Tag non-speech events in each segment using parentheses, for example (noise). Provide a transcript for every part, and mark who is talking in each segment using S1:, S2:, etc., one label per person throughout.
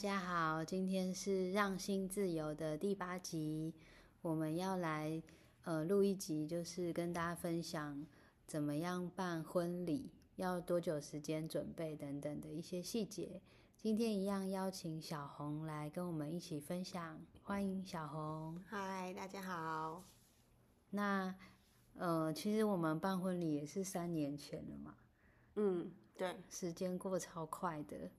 S1: 家好，今天是让心自由的第八集，我们要来呃录一集，就是跟大家分享怎么样办婚礼，要多久时间准备等等的一些细节。今天一样邀请小红来跟我们一起分享，欢迎小红。
S2: 嗨，大家好。
S1: 那呃，其实我们办婚礼也是三年前了嘛，
S2: 嗯，对，
S1: 时间过超快的。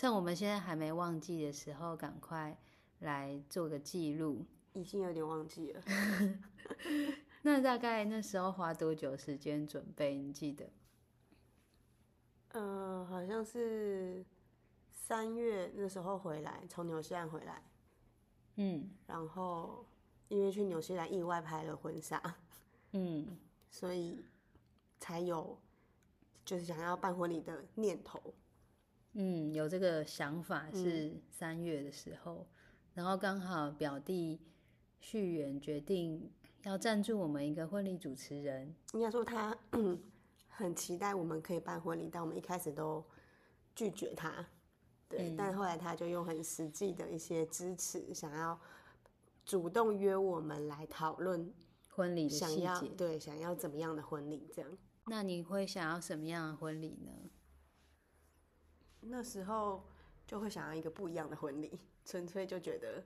S1: 趁我们现在还没忘记的时候，赶快来做个记录。
S2: 已经有点忘记了。(laughs)
S1: 那大概那时候花多久时间准备？你记得？
S2: 呃，好像是三月那时候回来，从纽西兰回来。
S1: 嗯，
S2: 然后因为去纽西兰意外拍了婚纱，
S1: 嗯，
S2: 所以才有就是想要办婚礼的念头。
S1: 嗯，有这个想法是三月的时候，然后刚好表弟续远决定要赞助我们一个婚礼主持人。
S2: 应该说他 (coughs) 很期待我们可以办婚礼，但我们一开始都拒绝他。对，但后来他就用很实际的一些支持，想要主动约我们来讨论
S1: 婚礼的
S2: 想
S1: 细节。
S2: 要对想要怎么样的婚礼这样。
S1: 那你会想要什么样的婚礼呢？
S2: 那时候就会想要一个不一样的婚礼，纯粹就觉得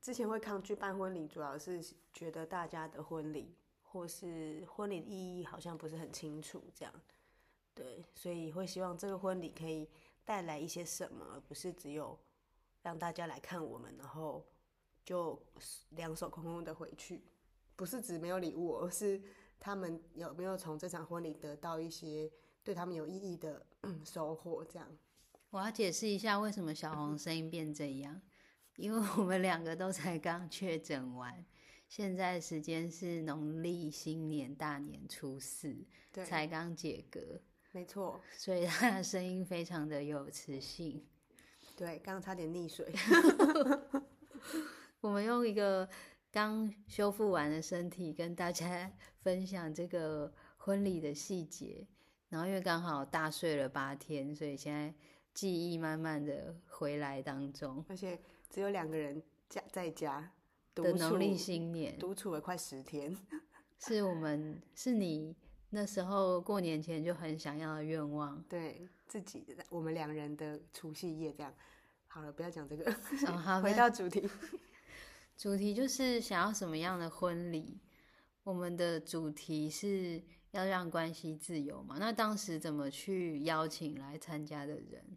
S2: 之前会抗拒办婚礼，主要是觉得大家的婚礼或是婚礼的意义好像不是很清楚，这样对，所以会希望这个婚礼可以带来一些什么，而不是只有让大家来看我们，然后就两手空空的回去。不是指没有礼物，而是他们有没有从这场婚礼得到一些对他们有意义的 (clears throat) 收获，这样。
S1: 我要解释一下为什么小红声音变这样，因为我们两个都才刚确诊完，现在时间是农历新年大年初四，才刚解隔，
S2: 没错，
S1: 所以他的声音非常的有磁性。
S2: 对，刚刚差点溺水。(laughs)
S1: 我们用一个刚修复完的身体跟大家 (laughs) 分享这个婚礼的细节，然后因为刚好大睡了八天，所以现在记忆慢慢的回来当中。
S2: 而且只有两个人家在家
S1: 的农历新年
S2: 独处了快十天。(laughs)
S1: 是我们是你那时候过年前就很想要的愿望。
S2: 对自己的，我们两人的除夕夜这样。好了，不要讲这个，
S1: 哦好 (laughs)
S2: 回
S1: 那
S2: 到主题。
S1: 主题就是想要什么样的婚礼？我们的主题是要让关系自由嘛？那当时怎么去邀请来参加的人？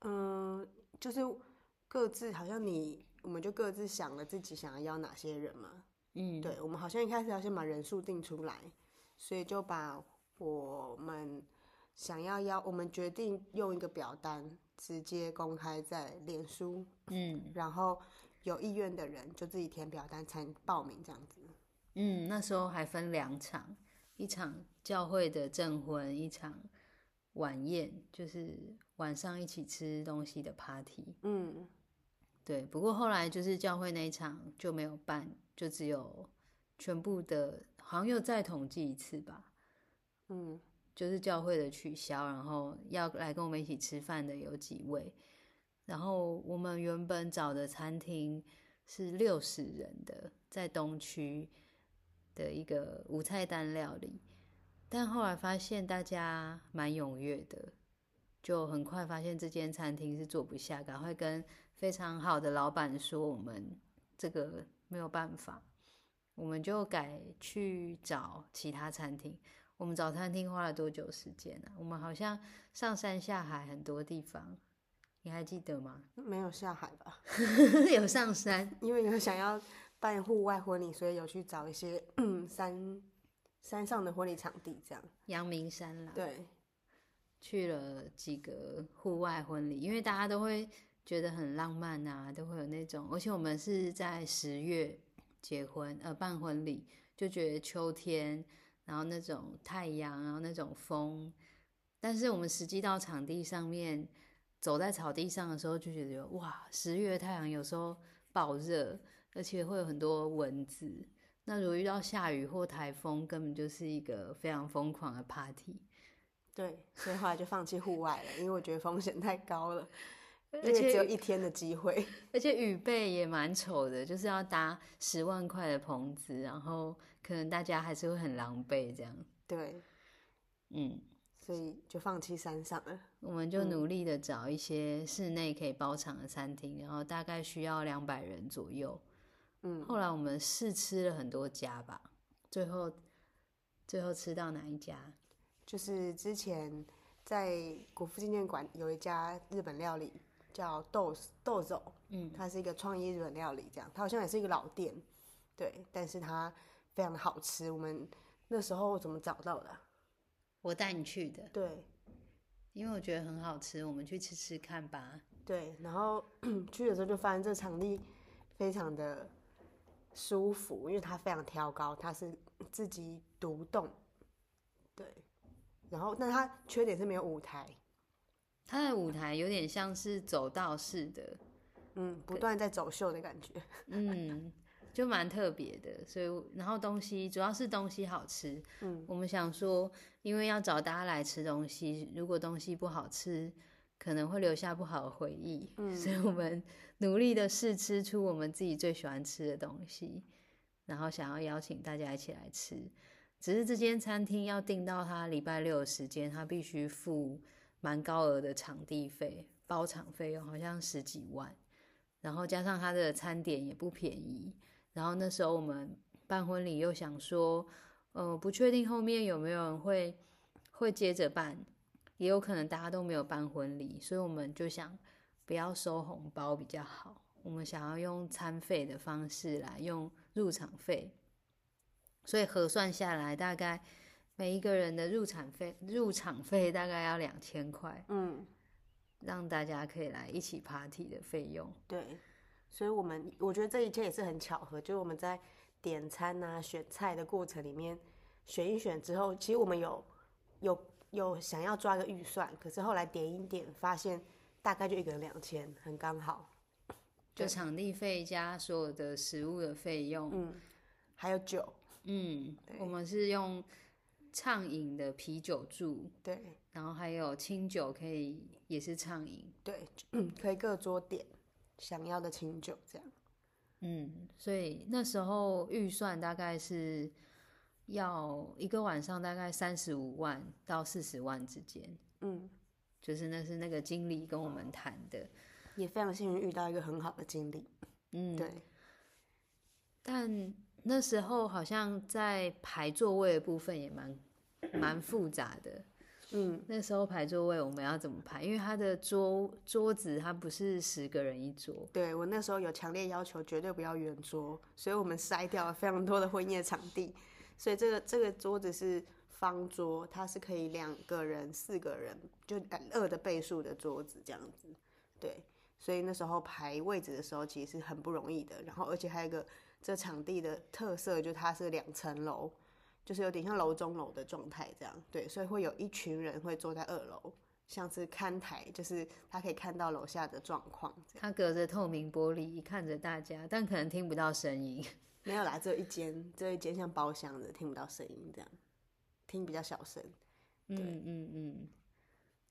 S2: 嗯，就是各自好像你，我们就各自想了自己想要邀哪些人嘛。
S1: 嗯，
S2: 对，我们好像一开始要先把人数定出来，所以就把我们想要邀，我们决定用一个表单直接公开在脸书，
S1: 嗯
S2: 然后有意愿的人就自己填表单参报名这样子。
S1: 嗯，那时候还分两场，一场教会的证婚，一场晚宴，就是晚上一起吃东西的 party。
S2: 嗯，
S1: 对，不过后来就是教会那一场就没有办，就只有全部的，好像又再统计一次吧。
S2: 嗯，
S1: 就是教会的取消，然后要来跟我们一起吃饭的有几位，然后我们原本找的餐厅是六十人的，在东区的一个无菜单料理，但后来发现大家蛮踊跃的，就很快发现这间餐厅是坐不下，赶快跟非常好的老板说我们这个没有办法，我们就改去找其他餐厅。我们找餐厅花了多久时间呢、我们好像上山下海很多地方，你还记得吗？
S2: 没有下海吧？(laughs)
S1: 有上山，(laughs)
S2: 因为有想要办户外婚礼，所以有去找一些嗯山山上的婚礼场地这样。
S1: 阳明山啦，
S2: 对，
S1: 去了几个户外婚礼，因为大家都会觉得很浪漫啊，都会有那种，而且我们是在十月结婚，呃，办婚礼，就觉得秋天，然后那种太阳，然后那种风，但是我们实际到场地上面，走在草地上的时候，就觉得哇，十月太阳有时候爆热，而且会有很多蚊子。那如果遇到下雨或台风，根本就是一个非常疯狂的 party。
S2: 对，所以后来就放弃户外了，因为我觉得风险太高了，
S1: 而
S2: 而且只有一天的机会。(laughs)
S1: 而且雨备也蛮丑的，就是要搭十万块的棚子，然后可能大家还是会很狼狈这样。
S2: 对，
S1: 嗯，
S2: 所以就放弃山上了。
S1: 我们就努力的找一些室内可以包场的餐厅，然后大概需要两百人左右。
S2: 嗯，
S1: 后来我们试吃了很多家吧，最后最后吃到哪一家？
S2: 就是之前在国父纪念馆有一家日本料理叫豆豆走，
S1: 嗯，
S2: 它是一个创意日本料理，这样它好像也是一个老店，对，但是它非常的好吃。我们那时候怎么找到的啊、
S1: 我带你去的，
S2: 对
S1: 因为我觉得很好吃，我们去吃吃看吧。
S2: 对，然后 (clears throat) 去的时候就发现这场地非常的舒服，因为它非常挑高，它是自己独栋，对，然后但它缺点是没有舞台，
S1: 它的舞台有点像是走道式的，
S2: 嗯，不断在走秀的感觉。
S1: 嗯，(laughs) 就蛮特别的。所以，然后东西主要是东西好吃。
S2: 嗯，
S1: 我们想说，因为要找大家来吃东西，如果东西不好吃，可能会留下不好的回忆。嗯，所以我们努力的试吃出我们自己最喜欢吃的东西，然后想要邀请大家一起来吃。只是这间餐厅要订到他礼拜六的时间，他必须付蛮高额的场地费，包场费用好像十几万，然后加上他的餐点也不便宜。然后那时候我们办婚礼又想说，呃，不确定后面有没有人会会接着办，也有可能大家都没有办婚礼，所以我们就想不要收红包比较好。我们想要用餐费的方式来用入场费，所以核算下来大概每一个人的入场费入场费大概要两千块，
S2: 嗯，
S1: 让大家可以来一起 party 的费用。
S2: 对，所以我们我觉得这一切也是很巧合，就是我们在点餐啊、选菜的过程里面选一选之后，其实我们有有有想要抓个预算，可是后来点一点发现大概就一个人两千，很刚好。
S1: 就场地费加所有的食物的费用，
S2: 嗯，还有酒，
S1: 嗯，
S2: 对
S1: 我们是用畅饮的啤酒柱，
S2: 对。
S1: 然后还有清酒可以也是畅饮，
S2: 对，嗯，(clears throat) 可以各桌点想要的清酒这样。
S1: 嗯，所以那时候预算大概是要一个晚上大概三十五万到四十万之间，
S2: 嗯，
S1: 就是那是那个经理跟我们谈的，
S2: 也非常幸运遇到一个很好的经理。
S1: 嗯，
S2: 对，
S1: 但那时候好像在排座位的部分也蛮蛮复杂的。
S2: 嗯，
S1: 那时候排座位我们要怎么排？因为他的桌桌子它不是十个人一桌，
S2: 对我那时候有强烈要求，绝对不要圆桌，所以我们筛掉了非常多的婚宴场地。所以这个这个桌子是方桌，它是可以两个人、四个人，就二的倍数的桌子这样子。对，所以那时候排位置的时候其实是很不容易的。然后而且还有一个这场地的特色，就它是两层楼，就是有点像楼中楼的状态这样。对，所以会有一群人会坐在二楼，像是看台，就是他可以看到楼下的状况这样。
S1: 它隔着透明玻璃看着大家，但可能听不到声音。(laughs)
S2: 没有啦，只有一间，只有一间像包厢的，听不到声音这样，听比较小声，
S1: 嗯嗯嗯，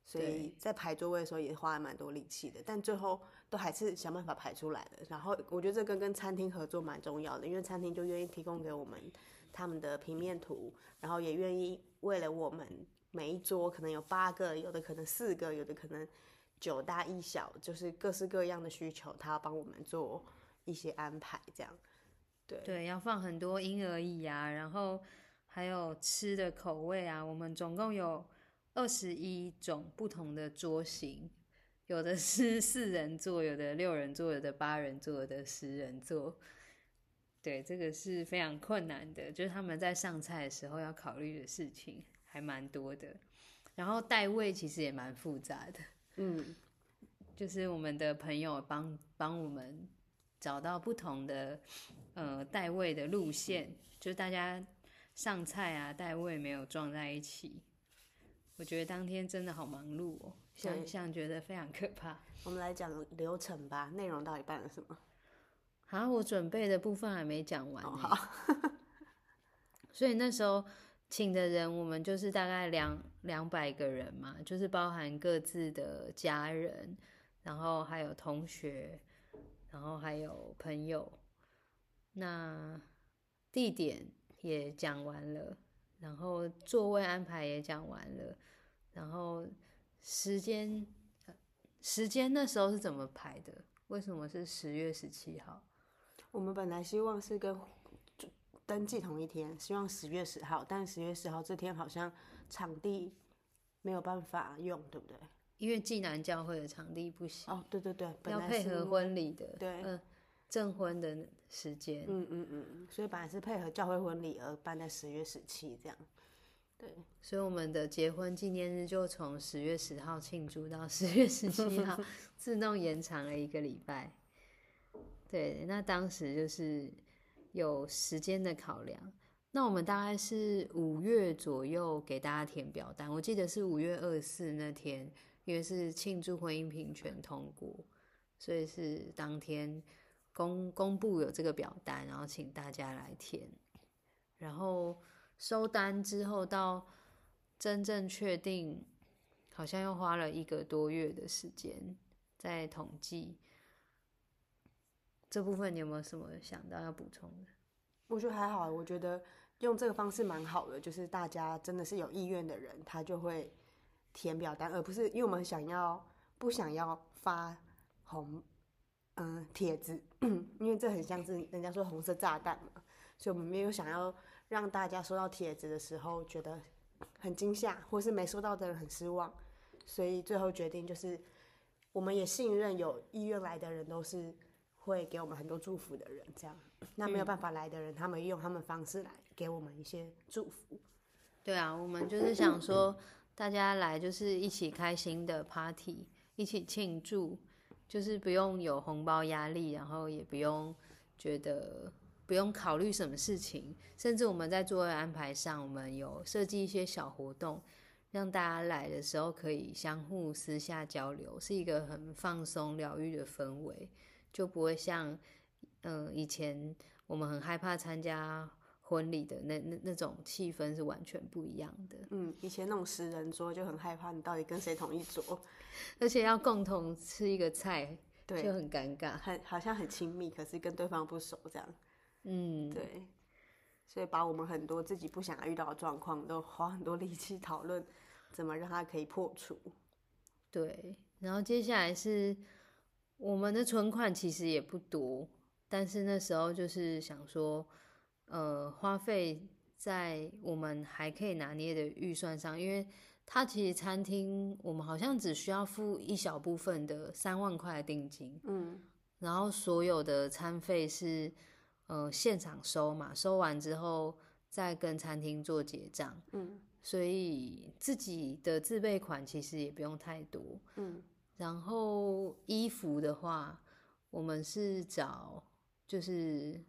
S2: 所以在排座位的时候也花了蛮多力气的，但最后都还是想办法排出来的。然后我觉得这跟跟餐厅合作蛮重要的，因为餐厅就愿意提供给我们他们的平面图，然后也愿意为了我们每一桌可能有八个，有的可能四个，有的可能九大一小，就是各式各样的需求，他要帮我们做一些安排，这样。对
S1: 对，要放很多婴儿椅啊，然后还有吃的口味啊。我们总共有二十一种不同的桌型，有的是四人座，有的六人座，有的八人座，有的十人座。对，这个是非常困难的，就是他们在上菜的时候要考虑的事情还蛮多的。然后带位其实也蛮复杂的，
S2: 嗯，(laughs)
S1: 就是我们的朋友帮帮我们找到不同的呃带位的路线，就是大家上菜啊带位没有撞在一起。我觉得当天真的好忙碌哦，想
S2: 对
S1: 想觉得非常可怕。
S2: 我们来讲流程吧，内容到底办了什么？
S1: 啊，我准备的部分还没讲完
S2: 好，(laughs)
S1: 所以那时候请的人我们就是大概两两百个人嘛，就是包含各自的家人，然后还有同学，然后还有朋友。那地点也讲完了，然后座位安排也讲完了，然后时间时间那时候是怎么排的？为什么是十月十七号？
S2: 我们本来希望是跟登记同一天，希望十月十号，但十月十号这天好像场地没有办法用，对不对？
S1: 因为济南教会的场地不行，
S2: 哦，对对对，本
S1: 要配合婚礼的，
S2: 对
S1: 嗯，证婚的时间，
S2: 嗯嗯嗯，所以本来是配合教会婚礼而办在十月十七这样。对，
S1: 所以我们的结婚纪念日就从十月十号庆祝到十月十七号，(laughs) 自动延长了一个礼拜。对，那当时就是有时间的考量。那我们大概是五月左右给大家填表单，我记得是五月二十四那天，因为是庆祝婚姻平权通过，所以是当天公公布有这个表单，然后请大家来填，然后。收单之后到真正确定，好像又花了一个多月的时间在统计这部分。你有没有什么想到要补充的？
S2: 我觉得还好，我觉得用这个方式蛮好的，就是大家真的是有意愿的人，他就会填表单，而不是因为我们想要不想要发红嗯帖子，(clears throat) 因为这很像是人家说红色炸弹嘛，所以我们没有想要让大家收到帖子的时候觉得很惊吓，或是没收到的人很失望，所以最后决定就是，我们也信任有意愿来的人都是会给我们很多祝福的人，这样。那没有办法来的人，他们用他们方式来给我们一些祝福。
S1: 对啊，我们就是想说，大家来就是一起开心的 party，一起庆祝，就是不用有红包压力，然后也不用觉得不用考虑什么事情，甚至我们在座位安排上，我们有设计一些小活动，让大家来的时候可以相互私下交流，是一个很放松疗愈的氛围，就不会像嗯、呃以前我们很害怕参加婚礼的那那那种气氛是完全不一样的，
S2: 嗯，以前那种十人桌就很害怕，你到底跟谁同一桌？(laughs)
S1: 而且要共同吃一个菜
S2: 对就，
S1: 很尴尬。
S2: 很好像很亲密，可是跟对方不熟这样。
S1: 嗯，
S2: 对，所以把我们很多自己不想遇到的状况，都花很多力气讨论怎么让它可以破除。
S1: 对。然后接下来是我们的存款其实也不多，但是那时候就是想说，呃，花费在我们还可以拿捏的预算上，因为它其实餐厅我们好像只需要付一小部分的三万块的定金，
S2: 嗯，
S1: 然后所有的餐费是呃现场收嘛，收完之后再跟餐厅做结账，
S2: 嗯，
S1: 所以自己的自备款其实也不用太多，
S2: 嗯，
S1: 然后衣服的话，我们是找就是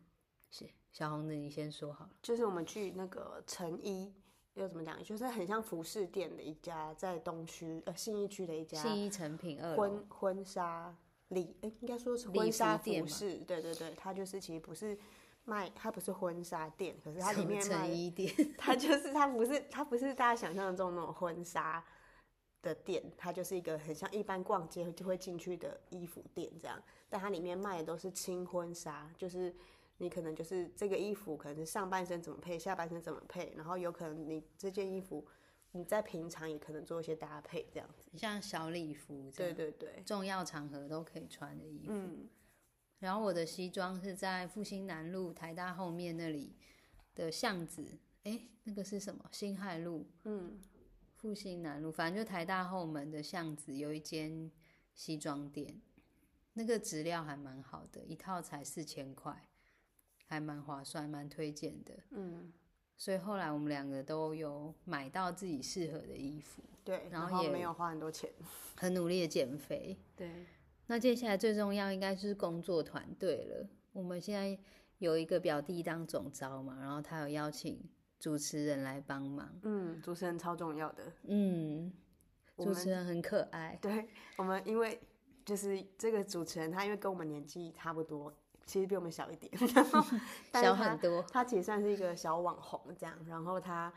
S1: 小小红的，你先说好了。
S2: 就是我们去那个成衣，又怎么讲？就是很像服饰店的一家，在东区呃信义区的一家
S1: 信义成品二，
S2: 婚婚纱礼，哎、应该说是婚纱
S1: 服
S2: 饰。对对对，它就是其实不是卖，它不是婚纱店，可是它里面卖
S1: 成衣店，(laughs)
S2: 它就是它不是它不是大家想象中那种婚纱的店，它就是一个很像一般逛街就会进去的衣服店这样，但它里面卖的都是轻婚纱，就是你可能就是这个衣服可能是上半身怎么配，下半身怎么配，然后有可能你这件衣服你在平常也可能做一些搭配这样子。
S1: 像小礼服这
S2: 对
S1: 样，
S2: 对对，
S1: 重要场合都可以穿的衣服。
S2: 嗯
S1: 然后我的西装是在复兴南路台大后面那里的巷子，哎，那个是什么？辛亥路、
S2: 嗯
S1: 复兴南路，反正就台大后门的巷子有一间西装店，那个质料还蛮好的，一套才四千块，还蛮划算，蛮推荐的。
S2: 嗯，
S1: 所以后来我们两个都有买到自己适合的衣服，
S2: 对，
S1: 然后也
S2: 没有花很多钱。
S1: 很努力的减肥。
S2: 对，
S1: 那接下来最重要应该是工作团队了。我们现在有一个表弟当总招嘛，然后他有邀请主持人来帮忙。
S2: 嗯，主持人超重要的。
S1: 嗯，主持人很可爱。
S2: 对我们，因为就是这个主持人，他因为跟我们年纪差不多，其实比我们小一点，然后 (laughs)
S1: 小很多，
S2: 他其实算是一个小网红这样，然后他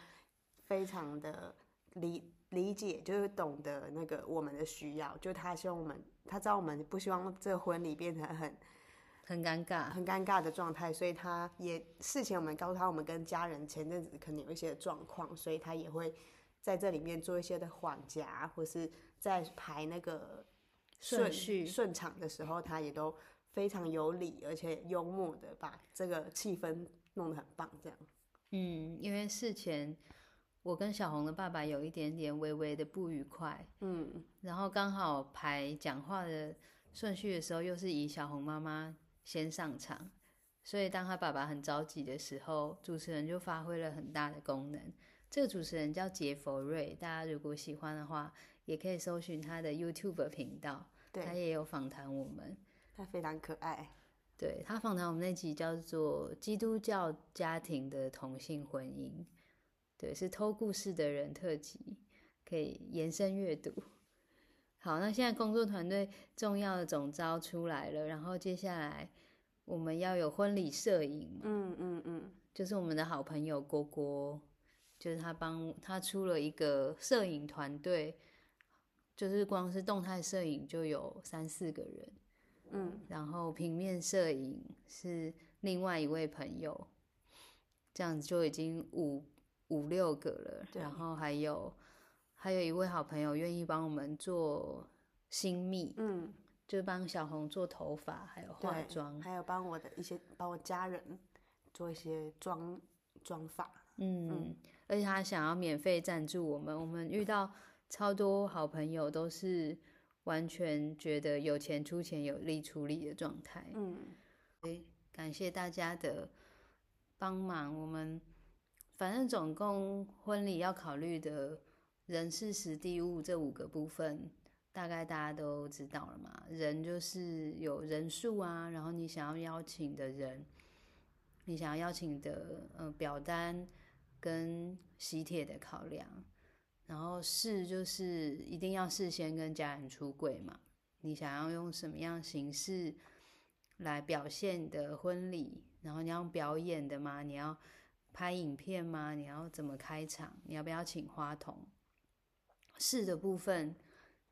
S2: 非常的理理解，就是懂得那个我们的需要，就他希望我们，他知道我们不希望这个婚礼变成很
S1: 很尴尬，
S2: 很尴尬的状态，所以他也事前我们告诉他，我们跟家人前阵子可能有一些状况，所以他也会在这里面做一些的缓夹，或是在排那个
S1: 顺序
S2: 顺场的时候，他也都非常有理，而且幽默的把这个气氛弄得很棒，这样。
S1: 嗯，因为事前我跟小红的爸爸有一点点微微的不愉快，
S2: 嗯，
S1: 然后刚好排讲话的顺序的时候，又是以小红妈妈先上场，所以当他爸爸很着急的时候，主持人就发挥了很大的功能。这个主持人叫杰佛瑞，大家如果喜欢的话，也可以搜寻他的 YouTube 频道，他，也有访谈我们。
S2: 他非常可爱。
S1: 对他访谈我们那集叫做《基督教家庭的同性婚姻》，对，是偷故事的人特辑，可以延伸阅读。好，那现在工作团队重要的总招出来了，然后接下来我们要有婚礼摄影嘛，
S2: 嗯嗯嗯，
S1: 就是我们的好朋友郭郭，就是他帮他出了一个摄影团队，就是光是动态摄影就有三四个人。
S2: 嗯，
S1: 然后平面摄影是另外一位朋友，这样子就已经五五六个了。然后还有还有一位好朋友愿意帮我们做新密，
S2: 嗯，
S1: 就帮小红做头发还有化妆。
S2: 还有帮我的一些帮我家人做一些妆妆发。
S1: 嗯，而且他想要免费赞助我们，我们遇到超多好朋友都是完全觉得有钱出钱，有力出力的状态。
S2: 嗯，
S1: 感谢大家的帮忙。我们反正总共婚礼要考虑的人事时地物这五个部分，大概大家都知道了嘛。人就是有人数啊，然后你想要邀请的人，你想要邀请的呃表单跟喜帖的考量，然后事就是一定要事先跟家人出柜嘛。你想要用什么样形式来表现你的婚礼？然后你要表演的吗？你要拍影片吗？你要怎么开场？你要不要请花童？事的部分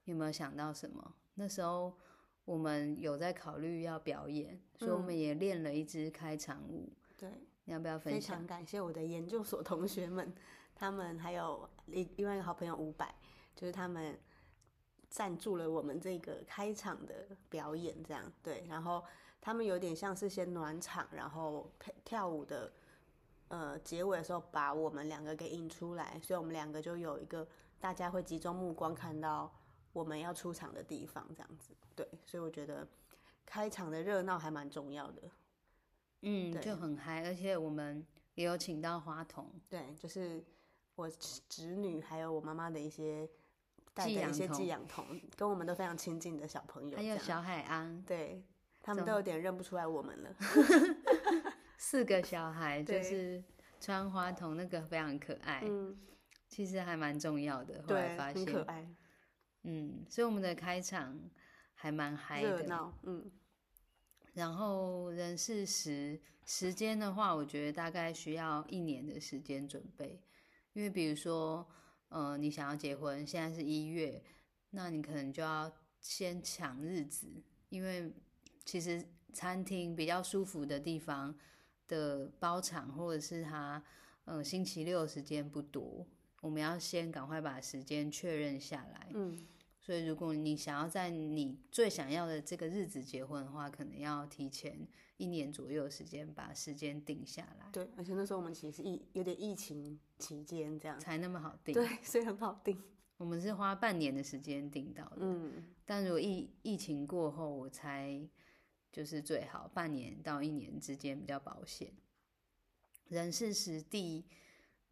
S1: 有没有想到什么？那时候我们有在考虑要表演，所以我们也练了一支开场舞。
S2: 对，
S1: 你要不要分享非？
S2: 常感谢我的研究所同学们，他们还有另另外一个好朋友伍佰，就是他们赞助了我们这个开场的表演，这样对，然后他们有点像是先暖场，然后跳跳舞的，呃，结尾的时候把我们两个给引出来，所以我们两个就有一个大家会集中目光看到我们要出场的地方，这样子，对，所以我觉得开场的热闹还蛮重要的。
S1: 嗯，就很嗨，而且我们也有请到花童，
S2: 对，就是我侄女还有我妈妈的一些带的一些寄养童，跟我们都非常亲近的小朋友，
S1: 还有小海安，
S2: 对他们都有点认不出来我们了。(laughs)
S1: 四个小孩 (laughs) 就是穿花童，那个非常可爱，
S2: 嗯，
S1: 其实还蛮重要的。后来
S2: 对，
S1: 发
S2: 很可
S1: 现，
S2: 爱，
S1: 嗯，所以我们的开场还蛮嗨的。
S2: 热闹，嗯
S1: 然后人事时时间的话，我觉得大概需要一年的时间准备，因为比如说，呃，你想要结婚，现在是一月，那你可能就要先抢日子，因为其实餐厅比较舒服的地方的包场或者是他，呃，星期六时间不多，我们要先赶快把时间确认下来。
S2: 嗯，
S1: 所以，如果你想要在你最想要的这个日子结婚的话，可能要提前一年左右的时间把时间定下来，
S2: 对，而且那时候我们其实疫有点疫情期间这样，
S1: 才那么好定。
S2: 对，所以很好定，
S1: 我们是花半年的时间定到的，
S2: 嗯，
S1: 但如果疫疫情过后，我才就是最好半年到一年之间比较保险。人事时地，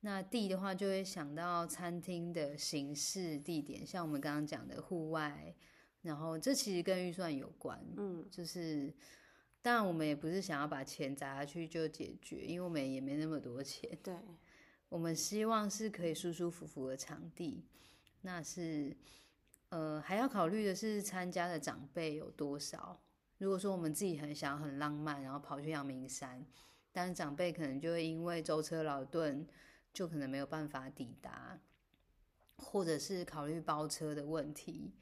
S1: 那地的话就会想到餐厅的形式地点，像我们刚刚讲的户外，然后这其实跟预算有关，
S2: 嗯，
S1: 就是当然我们也不是想要把钱砸下去就解决，因为我们也没那么多钱，
S2: 对，(laughs)
S1: 我们希望是可以舒舒服服的场地，那是呃还要考虑的是参加的长辈有多少。如果说我们自己很想很浪漫，然后跑去阳明山，但是长辈可能就会因为舟车劳顿就可能没有办法抵达，或者是考虑包车的问题。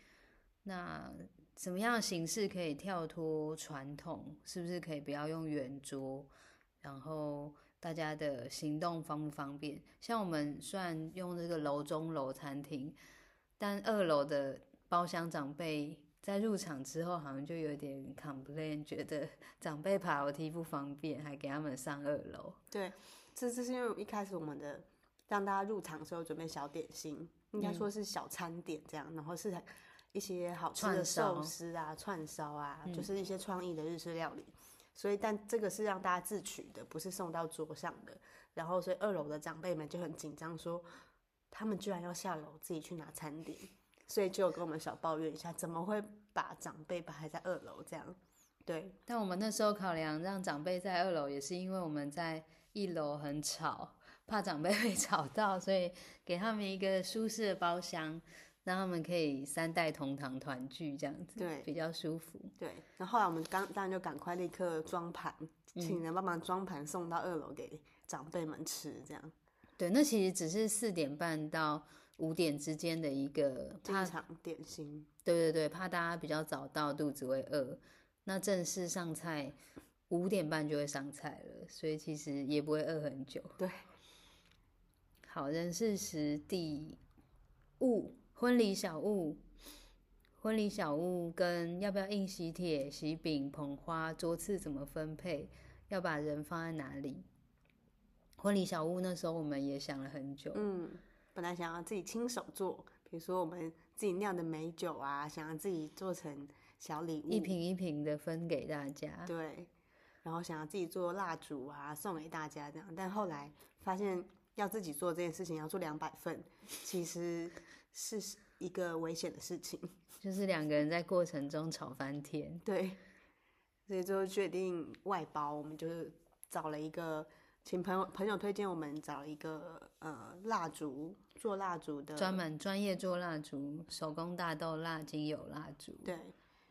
S1: 那怎么样形式可以跳脱传统？是不是可以不要用圆桌？然后大家的行动方不方便？像我们虽然用这个楼中楼餐厅，但二楼的包厢长辈在入场之后，好像就有点 complain，觉得长辈爬楼梯不方便，还给他们上二楼。
S2: 对，这这是因为一开始我们的让大家入场的时候准备小点心，应该说是小餐点这样，然后是一些好吃的寿司啊、串烧啊，就是一些创意的日式料理。所以，但这个是让大家自取的，不是送到桌上的。然后，所以二楼的长辈们就很紧张，说他们居然要下楼自己去拿餐点，所以就有跟我们小抱怨一下，怎么会把长辈摆在二楼这样？对，
S1: 但我们那时候考量让长辈在二楼，也是因为我们在一楼很吵，怕长辈 (laughs) 被吵到，所以给他们一个舒适的包厢，让他们可以三代同堂团聚，这样子，
S2: 对
S1: 比较舒服。
S2: 对，然后后来我们刚当然就赶快立刻装盘，请人帮忙装盘送到二楼给长辈们吃，这样
S1: 对，那其实只是四点半到五点之间的一个，怕
S2: 进场点心。
S1: 对对对，怕大家比较早到，肚子会饿。那正式上菜五点半就会上菜了，所以其实也不会饿很久。
S2: 对，
S1: 好，人事时地物，婚礼小物，婚礼小物跟要不要印喜帖、喜饼、捧花、桌次怎么分配，要把人放在哪里？婚礼小物那时候我们也想了很久，
S2: 嗯，本来想要自己亲手做，比如说我们自己酿的美酒啊，想要自己做成小礼物，
S1: 一瓶一瓶的分给大家。
S2: 对，然后想要自己做蜡烛啊，送给大家这样，但后来发现要自己做这件事情要做两百份，其实是一个危险的事情。(laughs)
S1: 就是两个人在过程中吵翻天。
S2: 对，所以最后决定外包，我们就是找了一个，请朋友朋友推荐我们找了一个呃蜡烛做蜡烛的，
S1: 专门专业做蜡烛，手工大豆蜡、精油蜡烛，
S2: 对，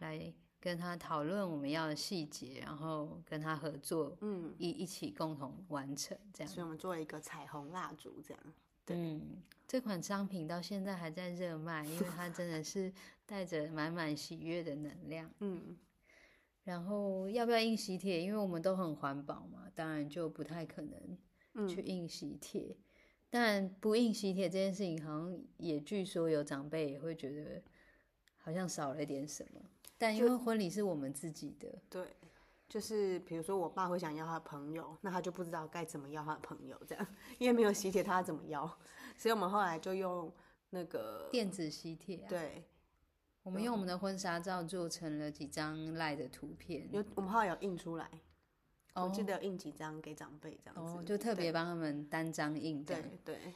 S1: 来跟他讨论我们要的细节，然后跟他合作，
S2: 嗯，
S1: 一一起共同完成这样。
S2: 所以我们做了一个彩虹蜡烛这样。
S1: 嗯，这款商品到现在还在热卖，因为它真的是 (laughs) 带着满满喜悦的能量。
S2: 嗯，
S1: 然后要不要印喜帖？因为我们都很环保嘛，当然就不太可能去印喜帖。但不印喜帖这件事情，好像也据说有长辈也会觉得好像少了一点什么。但因为婚礼是我们自己的，
S2: 对，就是比如说我爸会想要他的朋友，那他就不知道该怎么要他的朋友这样，因为没有喜帖，他怎么要？所以我们后来就用那个
S1: 电子喜帖、啊，
S2: 对，
S1: 我们用我们的婚纱照做成了几张赖的图片，
S2: 有我们后来有印出来，
S1: 哦
S2: 我记得有印几张给长辈这样子，
S1: 哦，就特别帮他们单张印这样，
S2: 对对，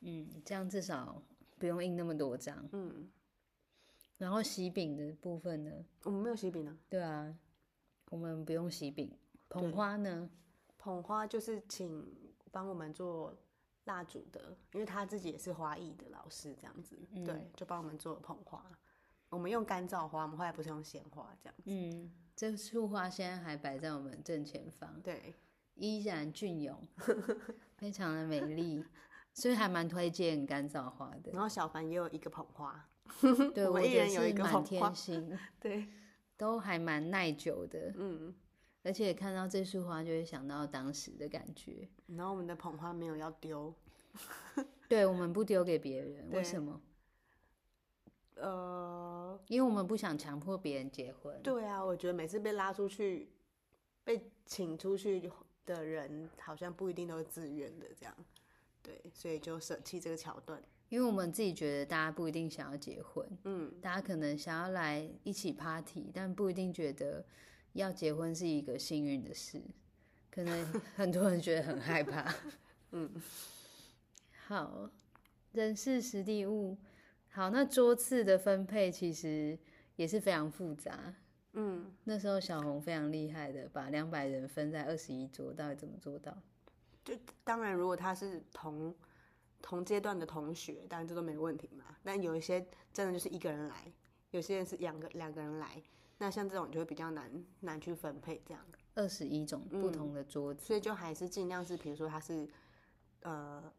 S1: 嗯，这样至少不用印那么多张。
S2: 嗯，
S1: 然后喜饼的部分呢？
S2: 我们没有喜饼呢，
S1: 对啊，我们不用喜饼。捧花呢？
S2: 捧花就是请帮我们做蜡烛的，因为他自己也是花艺的老师这样子，
S1: 嗯
S2: 对，就帮我们做捧花。我们用干燥花，我们后来不是用鲜花这样子，
S1: 嗯，这束花现在还摆在我们正前方，
S2: 对，
S1: 依然隽永，非常的美丽，所以还蛮推荐干燥花的。
S2: 然后小凡也有一个捧花，(laughs)
S1: 对，
S2: 我一人有一个捧花
S1: 天星，(laughs)
S2: 对，
S1: 都还蛮耐久的，
S2: 嗯，
S1: 而且看到这束花就会想到当时的感觉。
S2: 然后我们的捧花没有要丢，(laughs)
S1: 对，我们不丢给别人，为什么？
S2: 呃，
S1: 因为我们不想强迫别人结婚。
S2: 对啊，我觉得每次被拉出去、被请出去的人，好像不一定都是自愿的这样，对，所以就舍弃这个桥段，
S1: 因为我们自己觉得大家不一定想要结婚，
S2: 嗯，
S1: 大家可能想要来一起 party，但不一定觉得要结婚是一个幸运的事，可能 (laughs) 很多人觉得很害怕。
S2: 嗯，
S1: 好，人事实地物，好，那桌次的分配其实也是非常复杂。
S2: 嗯，
S1: 那时候小红非常厉害的，把两百人分在二十一桌，到底怎么做到？
S2: 就当然如果他是同同阶段的同学，当然这都没问题嘛。但有一些真的就是一个人来，有些人是两个两个人来，那像这种就会比较难难去分配这样。
S1: 二十一种不同的桌子，
S2: 所以就还是尽量是，比如说他是呃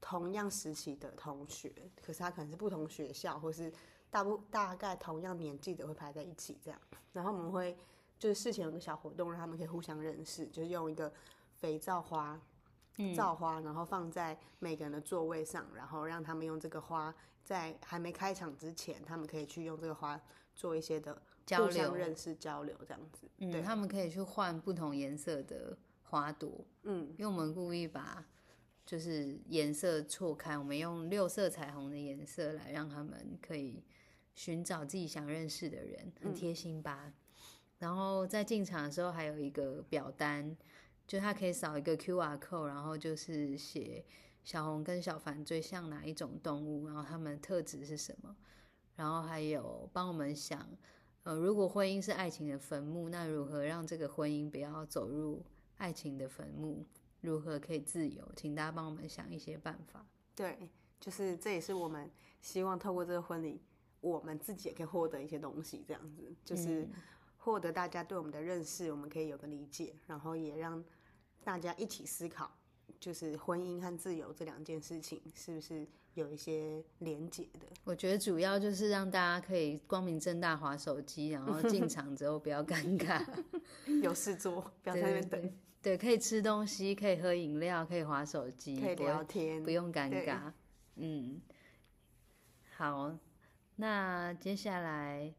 S2: 同样时期的同学，可是他可能是不同学校，或是大不大概同样年纪的会排在一起这样。然后我们会就是事前有个小活动，让他们可以互相认识，就是用一个肥皂花。造花，然后放在每个人的座位上，然后让他们用这个花，在还没开场之前，他们可以去用这个花做一些的
S1: 交流、
S2: 认识、交流这样子。
S1: 嗯，他们可以去换不同颜色的花朵。嗯，因为我们故意把就是颜色错开，我们用六色彩虹的颜色来让他们可以寻找自己想认识的人，很贴心吧？然后在进场的时候还有一个表单。就他可以扫一个 Q R code，然后就是写小红跟小凡最像哪一种动物，然后他们特质是什么，然后还有帮我们想，呃，如果婚姻是爱情的坟墓，那如何让这个婚姻不要走入爱情的坟墓？如何可以自由？请大家帮我们想一些办法。
S2: 对，就是这也是我们希望透过这个婚礼，我们自己也可以获得一些东西，这样子就是获得大家对我们的认识，我们可以有个理解，然后也让。大家一起思考，就是婚姻和自由这两件事情是不是有一些连结的？
S1: 我觉得主要就是让大家可以光明正大划手机，然后进 (laughs) 场之后不要尴尬，(laughs)
S2: 有事做，不要在那边等。
S1: 对，可以吃东西，可以喝饮料，可以划手机，
S2: 可以聊天，
S1: 不用尴尬。嗯，好，那接下来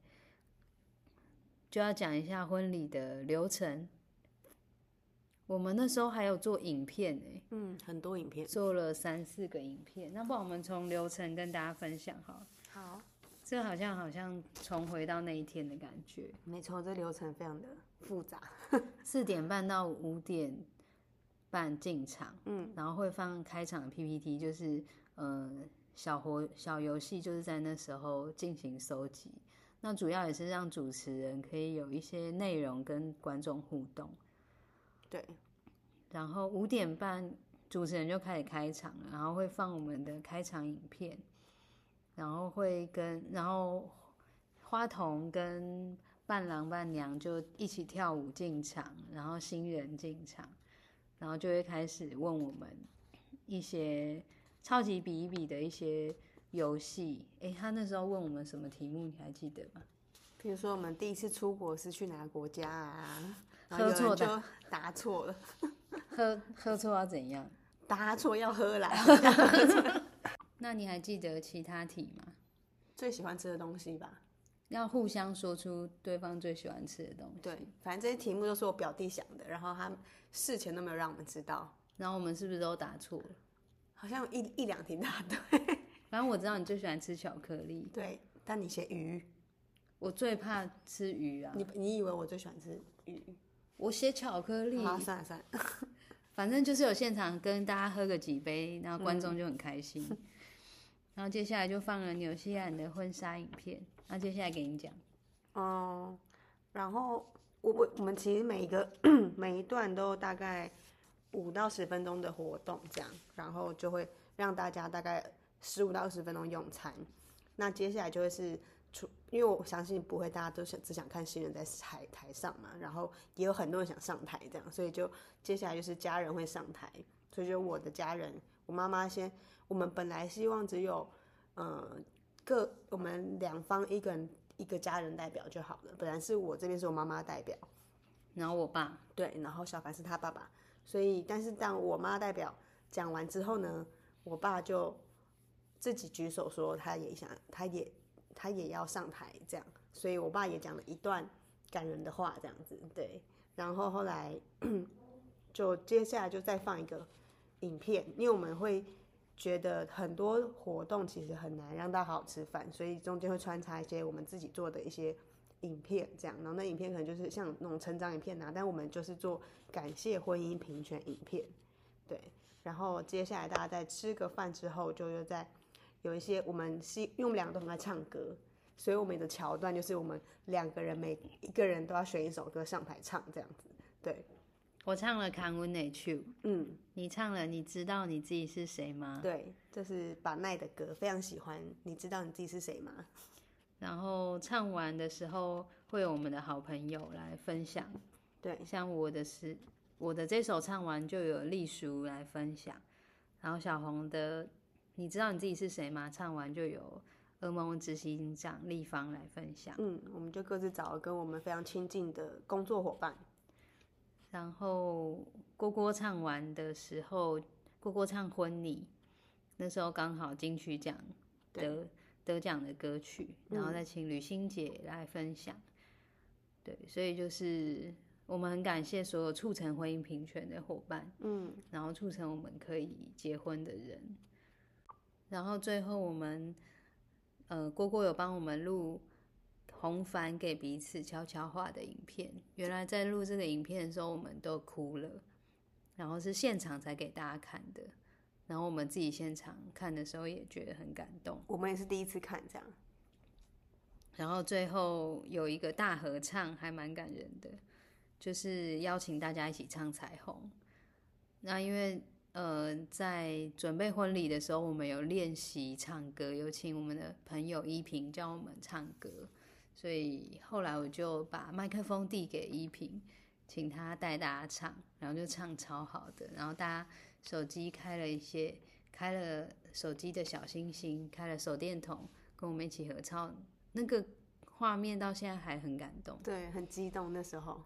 S1: 就要讲一下婚礼的流程。我们那时候还有做影片呢，
S2: 嗯，很多影片，
S1: 做了三四个影片。那不然我们从流程跟大家分享哈。
S2: 好，
S1: 这好像好像重回到那一天的感觉。
S2: 没错，这流程非常的复杂。(laughs)
S1: 四点半到五点半进场，嗯，然后会放开场的 PPT，就是呃小活小游戏，就是在那时候进行收集。那主要也是让主持人可以有一些内容跟观众互动。
S2: 对，
S1: 然后五点半主持人就开始开场了，然后会放我们的开场影片，然后会跟然后花童跟伴郎伴娘就一起跳舞进场，然后新人进场，然后就会开始问我们一些超级比一比的一些游戏。哎，他那时候问我们什么题目，你还记得吗？
S2: 比如说我们第一次出国是去哪个国家啊？
S1: 喝错的，
S2: 答错了。(laughs)
S1: 喝喝错要怎样？
S2: 答错要喝来。(laughs)
S1: 那你还记得其他题吗？
S2: 最喜欢吃的东西吧？
S1: 要互相说出对方最喜欢吃的东西。
S2: 对，反正这些题目都是我表弟想的，然后他事前都没有让我们知道。
S1: 然后我们是不是都答错了？
S2: 好像一一两题答对。
S1: 反正我知道你最喜欢吃巧克力。
S2: 对，但你写鱼。
S1: 我最怕吃鱼啊。
S2: 你你以为我最喜欢吃鱼？
S1: 我写巧克力，
S2: 算了算了，
S1: 反正就是有现场跟大家喝个几杯，然后观众就很开心。然后接下来就放了纽西兰的婚纱影片。那接下来给你讲。
S2: 哦，然后我我我们其实每一个每一段都大概五到十分钟的活动这样，然后就会让大家大概十五到二十分钟用餐。那接下来就会是。出，因为我相信不会，大家都想只想看新人在台台上嘛，然后也有很多人想上台这样，所以就接下来就是家人会上台，所以就我的家人，我妈妈先，我们本来希望只有，呃，各我们两方一个人一个家人代表就好了，本来是我这边是我妈妈代表，
S1: 然后我爸，
S2: 对，然后小凡是他爸爸，所以但是当我妈代表讲完之后呢，我爸就自己举手说他也想，他也。他也要上台，这样，所以我爸也讲了一段感人的话，这样子，对。然后后来就接下来就再放一个影片，因为我们会觉得很多活动其实很难让大家好好吃饭，所以中间会穿插一些我们自己做的一些影片，这样。然后那影片可能就是像那种成长影片啊，但我们就是做感谢婚姻平权影片，对。然后接下来大家在吃个饭之后，就又在。有一些我们是，因为我们两个都很爱唱歌，所以我们的桥段就是我们两个人每一个人都要选一首歌上台唱这样子。对，
S1: 我唱了《Can We n e t You》，嗯，你唱了《你知道你自己是谁吗》？
S2: 对，这是把奈的歌，非常喜欢。你知道你自己是谁吗？
S1: 然后唱完的时候会有我们的好朋友来分享。
S2: 对，
S1: 像我的是我的这首唱完就有丽叔来分享。然后小红的你知道你自己是谁吗？唱完就有噩梦执行长立方来分享。
S2: 嗯，我们就各自找了跟我们非常亲近的工作伙伴。
S1: 然后郭郭唱完的时候，郭郭唱婚礼，那时候刚好金曲奖得得奖的歌曲，然后再请吕欣姐来分享。对，所以就是我们很感谢所有促成婚姻平权的伙伴，
S2: 嗯，
S1: 然后促成我们可以结婚的人。然后最后我们，呃，郭郭有帮我们录红帆给彼此悄悄话的影片。原来在录这个影片的时候，我们都哭了，然后是现场才给大家看的。然后我们自己现场看的时候也觉得很感动。
S2: 我们也是第一次看这样。
S1: 然后最后有一个大合唱，还蛮感人的，就是邀请大家一起唱《彩虹》。那因为呃，在准备婚礼的时候，我们有练习唱歌，有请我们的朋友依萍教我们唱歌，所以后来我就把麦克风递给依萍，请她带大家唱，然后就唱超好的。然后大家手机开了一些，开了手机的小星星，开了手电筒，跟我们一起合唱。那个画面到现在还很感动，
S2: 对，很激动。那时候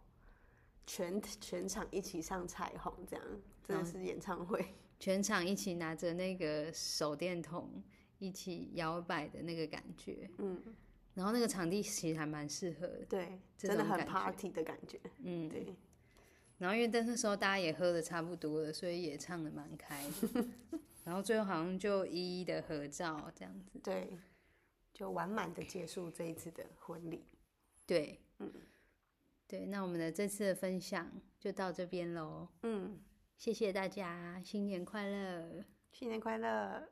S2: 全全场一起上彩虹，这样真的是演唱会，
S1: 全场一起拿着那个手电筒一起摇摆的那个感觉，
S2: 嗯，
S1: 然后那个场地其实还蛮适合的，
S2: 对，真的很 party 的感觉，
S1: 嗯，
S2: 对，
S1: 然后因为但那时候大家也喝的差不多了，所以也唱的蛮开的，(laughs) 然后最后好像就一一的合照这样子，
S2: 对，就完满的结束这一次的婚礼。
S1: 对，
S2: 嗯
S1: 对，那我们的这次的分享就到这边喽，
S2: 嗯，
S1: 谢谢大家，新年快乐！
S2: 新年快乐！